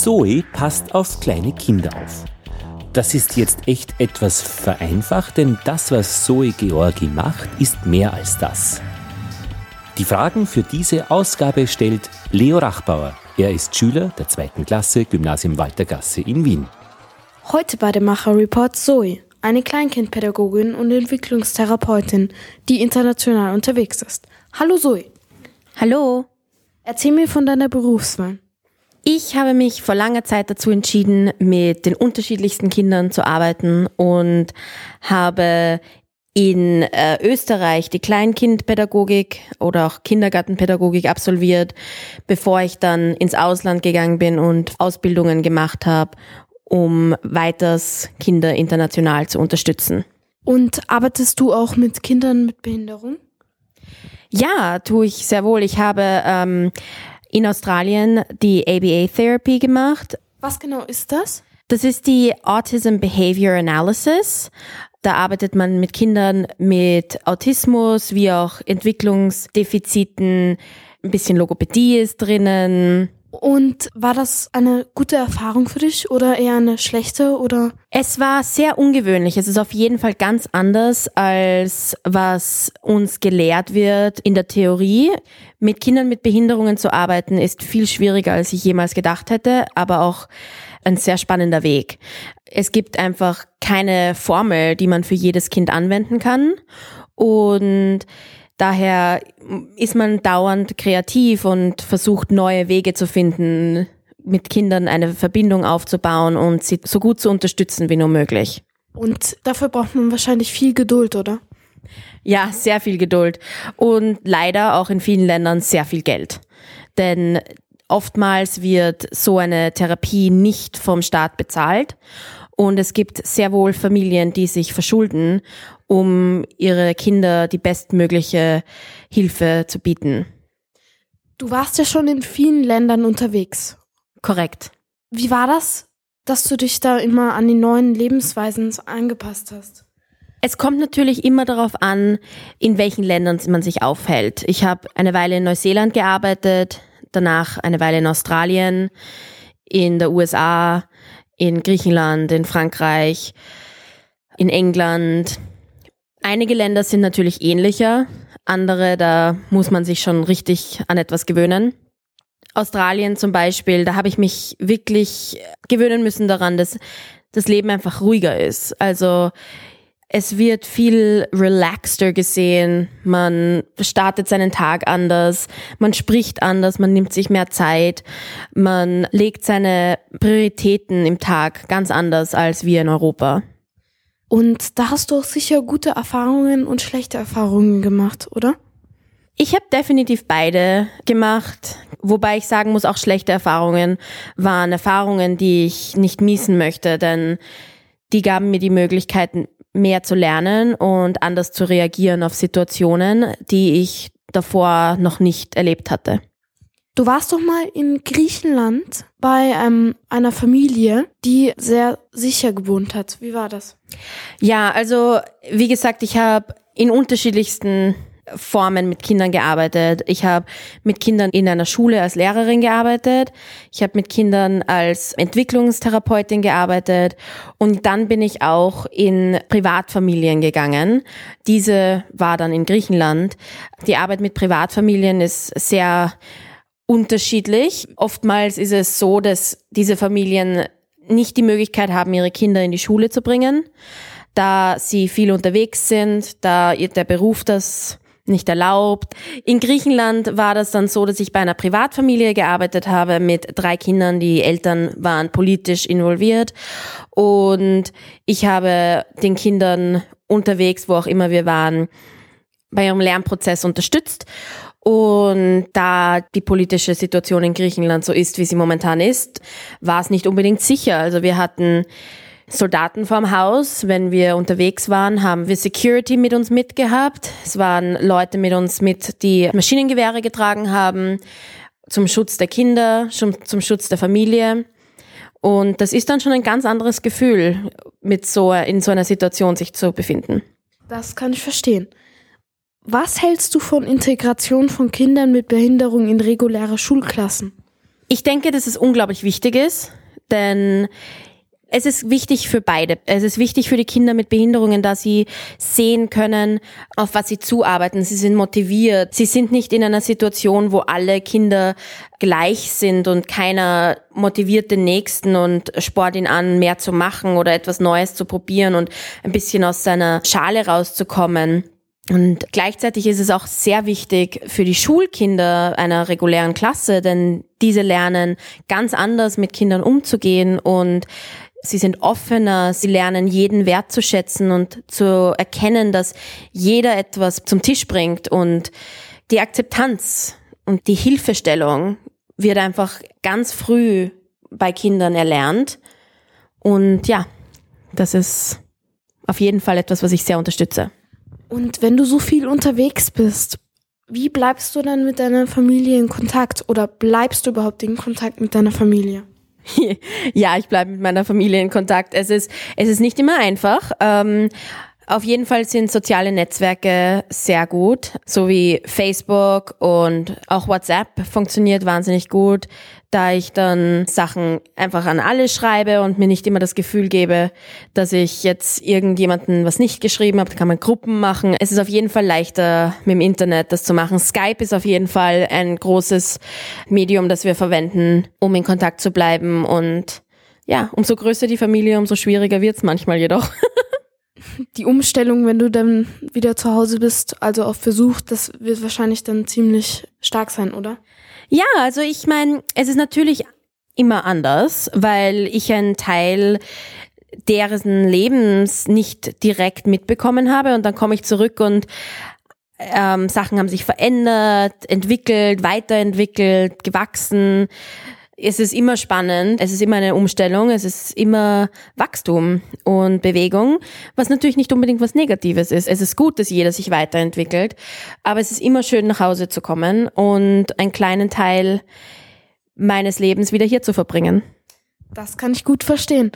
Zoe passt auf kleine Kinder auf. Das ist jetzt echt etwas vereinfacht, denn das, was Zoe Georgi macht, ist mehr als das. Die Fragen für diese Ausgabe stellt Leo Rachbauer. Er ist Schüler der zweiten Klasse Gymnasium Waltergasse in Wien. Heute bei dem Macher Report Zoe, eine Kleinkindpädagogin und Entwicklungstherapeutin, die international unterwegs ist. Hallo Zoe. Hallo. Erzähl mir von deiner Berufswahl. Ich habe mich vor langer Zeit dazu entschieden, mit den unterschiedlichsten Kindern zu arbeiten und habe in äh, Österreich die Kleinkindpädagogik oder auch Kindergartenpädagogik absolviert, bevor ich dann ins Ausland gegangen bin und Ausbildungen gemacht habe, um weiters Kinder international zu unterstützen. Und arbeitest du auch mit Kindern mit Behinderung? Ja, tue ich sehr wohl. Ich habe ähm, in Australien die ABA-Therapy gemacht. Was genau ist das? Das ist die Autism Behavior Analysis. Da arbeitet man mit Kindern mit Autismus wie auch Entwicklungsdefiziten. Ein bisschen Logopädie ist drinnen. Und war das eine gute Erfahrung für dich oder eher eine schlechte oder? Es war sehr ungewöhnlich. Es ist auf jeden Fall ganz anders als was uns gelehrt wird in der Theorie. Mit Kindern mit Behinderungen zu arbeiten ist viel schwieriger, als ich jemals gedacht hätte, aber auch ein sehr spannender Weg. Es gibt einfach keine Formel, die man für jedes Kind anwenden kann und Daher ist man dauernd kreativ und versucht neue Wege zu finden, mit Kindern eine Verbindung aufzubauen und sie so gut zu unterstützen wie nur möglich. Und dafür braucht man wahrscheinlich viel Geduld, oder? Ja, sehr viel Geduld. Und leider auch in vielen Ländern sehr viel Geld. Denn oftmals wird so eine Therapie nicht vom Staat bezahlt. Und es gibt sehr wohl Familien, die sich verschulden um ihre Kinder die bestmögliche Hilfe zu bieten. Du warst ja schon in vielen Ländern unterwegs. Korrekt. Wie war das, dass du dich da immer an die neuen Lebensweisen angepasst hast? Es kommt natürlich immer darauf an, in welchen Ländern man sich aufhält. Ich habe eine Weile in Neuseeland gearbeitet, danach eine Weile in Australien, in der USA, in Griechenland, in Frankreich, in England, Einige Länder sind natürlich ähnlicher, andere, da muss man sich schon richtig an etwas gewöhnen. Australien zum Beispiel, da habe ich mich wirklich gewöhnen müssen daran, dass das Leben einfach ruhiger ist. Also es wird viel relaxter gesehen, man startet seinen Tag anders, man spricht anders, man nimmt sich mehr Zeit, man legt seine Prioritäten im Tag ganz anders als wir in Europa. Und da hast du auch sicher gute Erfahrungen und schlechte Erfahrungen gemacht, oder? Ich habe definitiv beide gemacht, wobei ich sagen muss, auch schlechte Erfahrungen waren Erfahrungen, die ich nicht miesen möchte, denn die gaben mir die Möglichkeit, mehr zu lernen und anders zu reagieren auf Situationen, die ich davor noch nicht erlebt hatte. Du warst doch mal in Griechenland bei ähm, einer Familie, die sehr sicher gewohnt hat. Wie war das? Ja, also wie gesagt, ich habe in unterschiedlichsten Formen mit Kindern gearbeitet. Ich habe mit Kindern in einer Schule als Lehrerin gearbeitet. Ich habe mit Kindern als Entwicklungstherapeutin gearbeitet. Und dann bin ich auch in Privatfamilien gegangen. Diese war dann in Griechenland. Die Arbeit mit Privatfamilien ist sehr unterschiedlich. Oftmals ist es so, dass diese Familien nicht die Möglichkeit haben, ihre Kinder in die Schule zu bringen, da sie viel unterwegs sind, da der Beruf das nicht erlaubt. In Griechenland war das dann so, dass ich bei einer Privatfamilie gearbeitet habe mit drei Kindern. Die Eltern waren politisch involviert und ich habe den Kindern unterwegs, wo auch immer wir waren, bei ihrem Lernprozess unterstützt und da die politische Situation in Griechenland so ist, wie sie momentan ist, war es nicht unbedingt sicher. Also wir hatten Soldaten vorm Haus. Wenn wir unterwegs waren, haben wir Security mit uns mitgehabt. Es waren Leute mit uns mit, die Maschinengewehre getragen haben, zum Schutz der Kinder, zum Schutz der Familie. Und das ist dann schon ein ganz anderes Gefühl, mit so, in so einer Situation sich zu befinden. Das kann ich verstehen. Was hältst du von Integration von Kindern mit Behinderung in reguläre Schulklassen? Ich denke, dass es unglaublich wichtig ist, denn es ist wichtig für beide. Es ist wichtig für die Kinder mit Behinderungen, dass sie sehen können, auf was sie zuarbeiten. Sie sind motiviert. Sie sind nicht in einer Situation, wo alle Kinder gleich sind und keiner motiviert den Nächsten und sport ihn an, mehr zu machen oder etwas Neues zu probieren und ein bisschen aus seiner Schale rauszukommen. Und gleichzeitig ist es auch sehr wichtig für die Schulkinder einer regulären Klasse, denn diese lernen ganz anders mit Kindern umzugehen und Sie sind offener, sie lernen jeden wertzuschätzen und zu erkennen, dass jeder etwas zum Tisch bringt und die Akzeptanz und die Hilfestellung wird einfach ganz früh bei Kindern erlernt. Und ja, das ist auf jeden Fall etwas, was ich sehr unterstütze. Und wenn du so viel unterwegs bist, wie bleibst du dann mit deiner Familie in Kontakt oder bleibst du überhaupt in Kontakt mit deiner Familie? ja, ich bleibe mit meiner Familie in Kontakt. Es ist, es ist nicht immer einfach. Ähm, auf jeden Fall sind soziale Netzwerke sehr gut, so wie Facebook und auch WhatsApp funktioniert wahnsinnig gut, da ich dann Sachen einfach an alle schreibe und mir nicht immer das Gefühl gebe, dass ich jetzt irgendjemanden was nicht geschrieben habe. Da kann man Gruppen machen. Es ist auf jeden Fall leichter mit dem Internet das zu machen. Skype ist auf jeden Fall ein großes Medium, das wir verwenden, um in Kontakt zu bleiben und ja, umso größer die Familie, umso schwieriger wird's manchmal jedoch. die Umstellung, wenn du dann wieder zu Hause bist, also auf Versuch, das wird wahrscheinlich dann ziemlich stark sein, oder? Ja, also ich meine, es ist natürlich immer anders, weil ich einen Teil deren Lebens nicht direkt mitbekommen habe und dann komme ich zurück und ähm, Sachen haben sich verändert, entwickelt, weiterentwickelt, gewachsen es ist immer spannend, es ist immer eine Umstellung, es ist immer Wachstum und Bewegung, was natürlich nicht unbedingt was Negatives ist. Es ist gut, dass jeder sich weiterentwickelt, aber es ist immer schön, nach Hause zu kommen und einen kleinen Teil meines Lebens wieder hier zu verbringen. Das kann ich gut verstehen.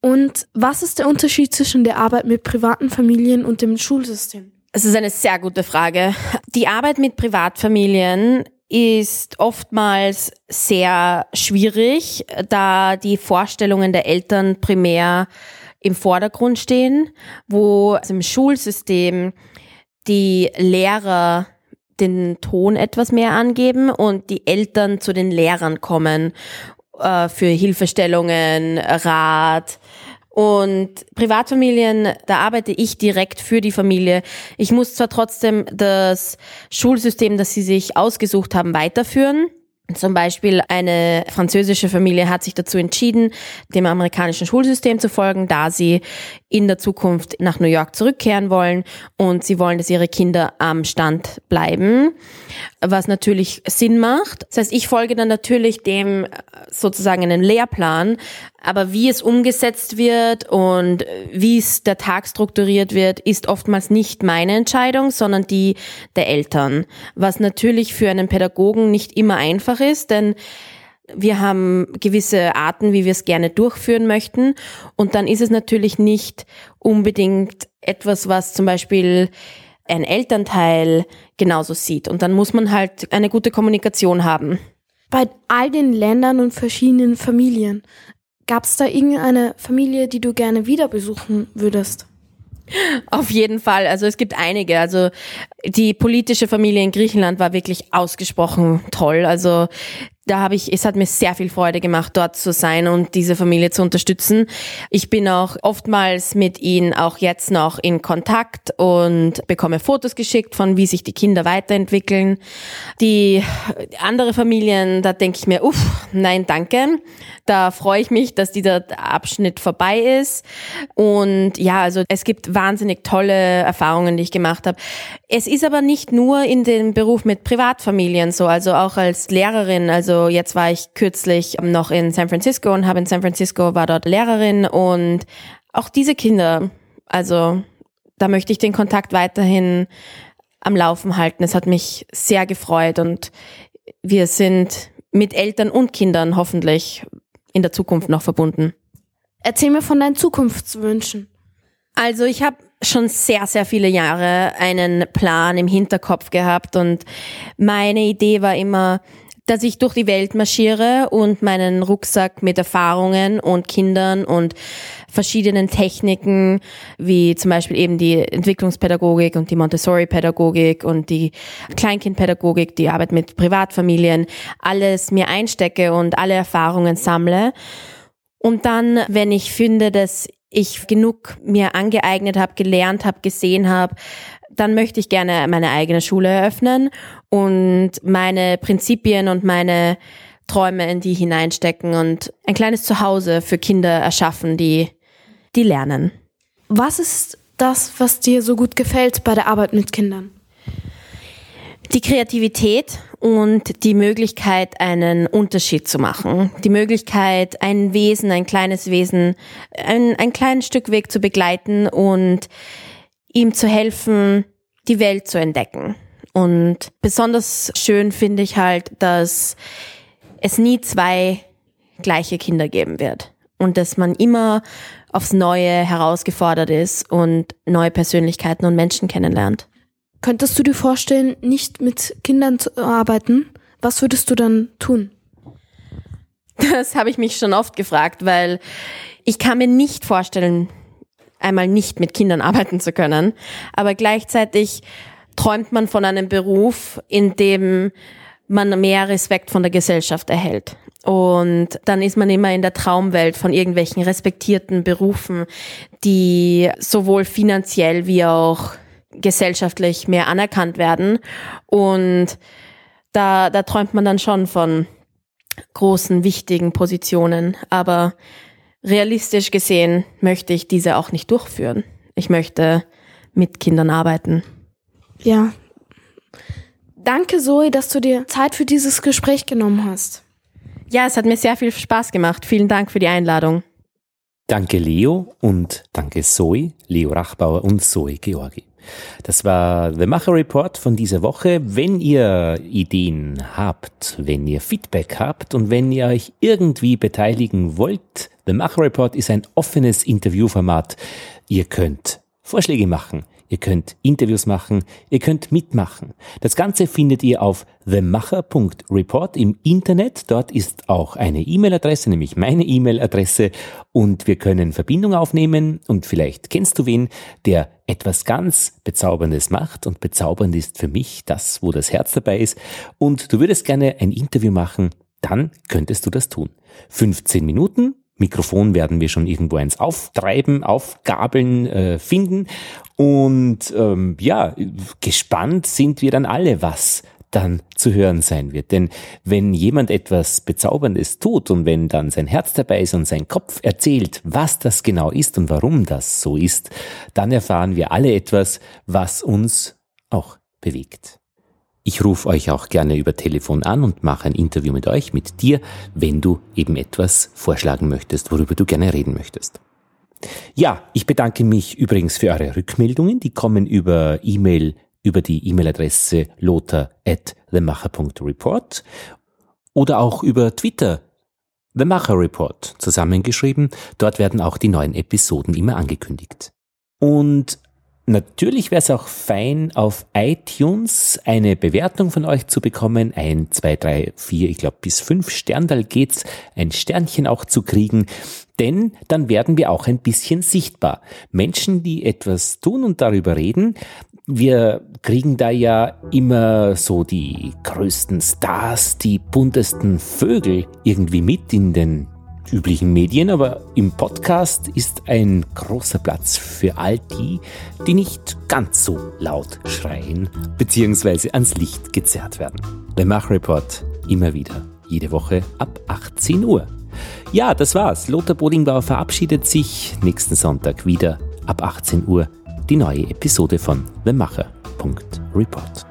Und was ist der Unterschied zwischen der Arbeit mit privaten Familien und dem Schulsystem? Es ist eine sehr gute Frage. Die Arbeit mit Privatfamilien ist oftmals sehr schwierig, da die Vorstellungen der Eltern primär im Vordergrund stehen, wo im Schulsystem die Lehrer den Ton etwas mehr angeben und die Eltern zu den Lehrern kommen äh, für Hilfestellungen, Rat, und Privatfamilien, da arbeite ich direkt für die Familie. Ich muss zwar trotzdem das Schulsystem, das sie sich ausgesucht haben, weiterführen. Zum Beispiel eine französische Familie hat sich dazu entschieden, dem amerikanischen Schulsystem zu folgen, da sie in der Zukunft nach New York zurückkehren wollen und sie wollen, dass ihre Kinder am Stand bleiben was natürlich Sinn macht. Das heißt, ich folge dann natürlich dem sozusagen einen Lehrplan, aber wie es umgesetzt wird und wie es der Tag strukturiert wird, ist oftmals nicht meine Entscheidung, sondern die der Eltern. Was natürlich für einen Pädagogen nicht immer einfach ist, denn wir haben gewisse Arten, wie wir es gerne durchführen möchten. Und dann ist es natürlich nicht unbedingt etwas, was zum Beispiel ein Elternteil genauso sieht. Und dann muss man halt eine gute Kommunikation haben. Bei all den Ländern und verschiedenen Familien, gab es da irgendeine Familie, die du gerne wieder besuchen würdest? Auf jeden Fall. Also es gibt einige. Also die politische Familie in Griechenland war wirklich ausgesprochen toll. Also da habe ich, es hat mir sehr viel Freude gemacht, dort zu sein und diese Familie zu unterstützen. Ich bin auch oftmals mit ihnen auch jetzt noch in Kontakt und bekomme Fotos geschickt von, wie sich die Kinder weiterentwickeln. Die andere Familien, da denke ich mir, uff, nein, danke. Da freue ich mich, dass dieser Abschnitt vorbei ist. Und ja, also es gibt wahnsinnig tolle Erfahrungen, die ich gemacht habe. Es ist aber nicht nur in dem Beruf mit Privatfamilien so, also auch als Lehrerin, also jetzt war ich kürzlich noch in San Francisco und habe in San Francisco war dort Lehrerin und auch diese Kinder, also da möchte ich den Kontakt weiterhin am Laufen halten. Es hat mich sehr gefreut und wir sind mit Eltern und Kindern hoffentlich in der Zukunft noch verbunden. Erzähl mir von deinen Zukunftswünschen. Also ich habe schon sehr, sehr viele Jahre einen Plan im Hinterkopf gehabt und meine Idee war immer, dass ich durch die Welt marschiere und meinen Rucksack mit Erfahrungen und Kindern und verschiedenen Techniken, wie zum Beispiel eben die Entwicklungspädagogik und die Montessori-Pädagogik und die Kleinkindpädagogik, die Arbeit mit Privatfamilien, alles mir einstecke und alle Erfahrungen sammle. Und dann, wenn ich finde, dass ich genug mir angeeignet habe, gelernt habe, gesehen habe, dann möchte ich gerne meine eigene Schule eröffnen und meine Prinzipien und meine Träume in die hineinstecken und ein kleines Zuhause für Kinder erschaffen, die, die lernen. Was ist das, was dir so gut gefällt bei der Arbeit mit Kindern? Die Kreativität und die Möglichkeit, einen Unterschied zu machen. Die Möglichkeit, ein Wesen, ein kleines Wesen, ein, ein kleines Stück Weg zu begleiten und ihm zu helfen, die Welt zu entdecken. Und besonders schön finde ich halt, dass es nie zwei gleiche Kinder geben wird und dass man immer aufs Neue herausgefordert ist und neue Persönlichkeiten und Menschen kennenlernt. Könntest du dir vorstellen, nicht mit Kindern zu arbeiten? Was würdest du dann tun? Das habe ich mich schon oft gefragt, weil ich kann mir nicht vorstellen, einmal nicht mit Kindern arbeiten zu können. Aber gleichzeitig träumt man von einem Beruf, in dem man mehr Respekt von der Gesellschaft erhält. Und dann ist man immer in der Traumwelt von irgendwelchen respektierten Berufen, die sowohl finanziell wie auch gesellschaftlich mehr anerkannt werden. Und da, da träumt man dann schon von großen, wichtigen Positionen. Aber realistisch gesehen möchte ich diese auch nicht durchführen. Ich möchte mit Kindern arbeiten. Ja. Danke, Zoe, dass du dir Zeit für dieses Gespräch genommen hast. Ja, es hat mir sehr viel Spaß gemacht. Vielen Dank für die Einladung. Danke, Leo, und danke, Zoe, Leo Rachbauer und Zoe Georgi. Das war The Macher Report von dieser Woche. Wenn ihr Ideen habt, wenn ihr Feedback habt und wenn ihr euch irgendwie beteiligen wollt, The Macher Report ist ein offenes Interviewformat. Ihr könnt Vorschläge machen. Ihr könnt Interviews machen, ihr könnt mitmachen. Das Ganze findet ihr auf themacher.report im Internet. Dort ist auch eine E-Mail-Adresse, nämlich meine E-Mail-Adresse und wir können Verbindung aufnehmen und vielleicht kennst du wen, der etwas ganz Bezauberndes macht und bezaubernd ist für mich das, wo das Herz dabei ist und du würdest gerne ein Interview machen, dann könntest du das tun. 15 Minuten, Mikrofon werden wir schon irgendwo eins auftreiben, aufgabeln, äh, finden. Und ähm, ja, gespannt sind wir dann alle, was dann zu hören sein wird. Denn wenn jemand etwas Bezauberndes tut und wenn dann sein Herz dabei ist und sein Kopf erzählt, was das genau ist und warum das so ist, dann erfahren wir alle etwas, was uns auch bewegt. Ich rufe euch auch gerne über Telefon an und mache ein Interview mit euch, mit dir, wenn du eben etwas vorschlagen möchtest, worüber du gerne reden möchtest. Ja, ich bedanke mich übrigens für eure Rückmeldungen. Die kommen über E-Mail, über die E-Mail-Adresse lothar at themacher.report oder auch über Twitter The Macher Report zusammengeschrieben. Dort werden auch die neuen Episoden immer angekündigt. Und Natürlich wäre es auch fein, auf iTunes eine Bewertung von euch zu bekommen. Ein, zwei, drei, vier, ich glaube bis fünf Sterndal geht's, ein Sternchen auch zu kriegen. Denn dann werden wir auch ein bisschen sichtbar. Menschen, die etwas tun und darüber reden, wir kriegen da ja immer so die größten Stars, die buntesten Vögel irgendwie mit in den üblichen Medien, aber im Podcast ist ein großer Platz für all die, die nicht ganz so laut schreien bzw. ans Licht gezerrt werden. Der Mach-Report immer wieder, jede Woche ab 18 Uhr. Ja, das war's. Lothar Bodingbauer verabschiedet sich nächsten Sonntag wieder ab 18 Uhr die neue Episode von The Macher.Report.